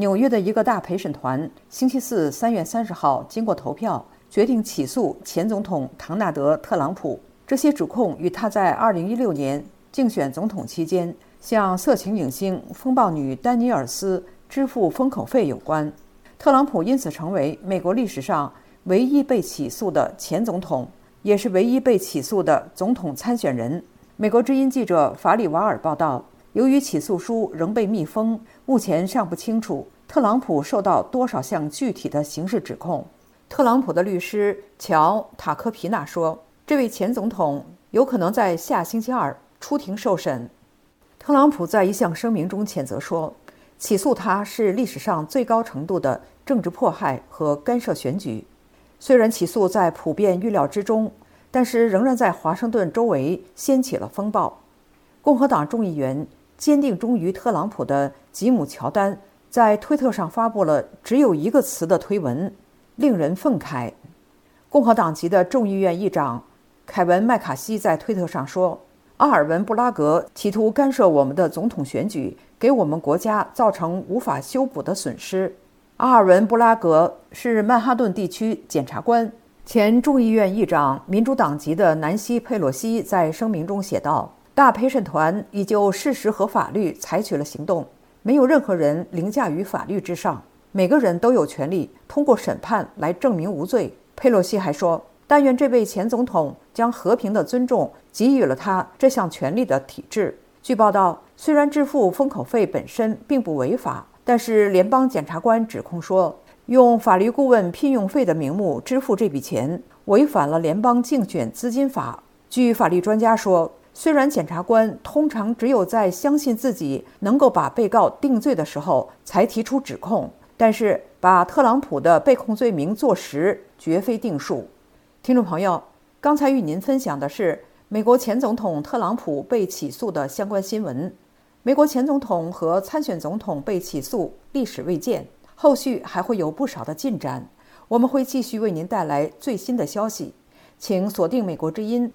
纽约的一个大陪审团星期四三月三十号经过投票，决定起诉前总统唐纳德·特朗普。这些指控与他在二零一六年竞选总统期间向色情影星风暴女丹尼尔斯支付封口费有关。特朗普因此成为美国历史上唯一被起诉的前总统，也是唯一被起诉的总统参选人。美国之音记者法里瓦尔报道。由于起诉书仍被密封，目前尚不清楚特朗普受到多少项具体的刑事指控。特朗普的律师乔·塔科皮纳说：“这位前总统有可能在下星期二出庭受审。”特朗普在一项声明中谴责说：“起诉他是历史上最高程度的政治迫害和干涉选举。”虽然起诉在普遍预料之中，但是仍然在华盛顿周围掀起了风暴。共和党众议员。坚定忠于特朗普的吉姆·乔丹在推特上发布了只有一个词的推文，令人愤慨。共和党籍的众议院议长凯文·麦卡锡在推特上说：“阿尔文·布拉格企图干涉我们的总统选举，给我们国家造成无法修补的损失。”阿尔文·布拉格是曼哈顿地区检察官。前众议院议长民主党籍的南希·佩洛西在声明中写道。大陪审团已就事实和法律采取了行动，没有任何人凌驾于法律之上，每个人都有权利通过审判来证明无罪。佩洛西还说：“但愿这位前总统将和平的尊重给予了他这项权利的体制。”据报道，虽然支付封口费本身并不违法，但是联邦检察官指控说，用法律顾问聘用费的名目支付这笔钱违反了联邦竞选资金法。据法律专家说。虽然检察官通常只有在相信自己能够把被告定罪的时候才提出指控，但是把特朗普的被控罪名坐实绝非定数。听众朋友，刚才与您分享的是美国前总统特朗普被起诉的相关新闻。美国前总统和参选总统被起诉，历史未见，后续还会有不少的进展。我们会继续为您带来最新的消息，请锁定美国之音。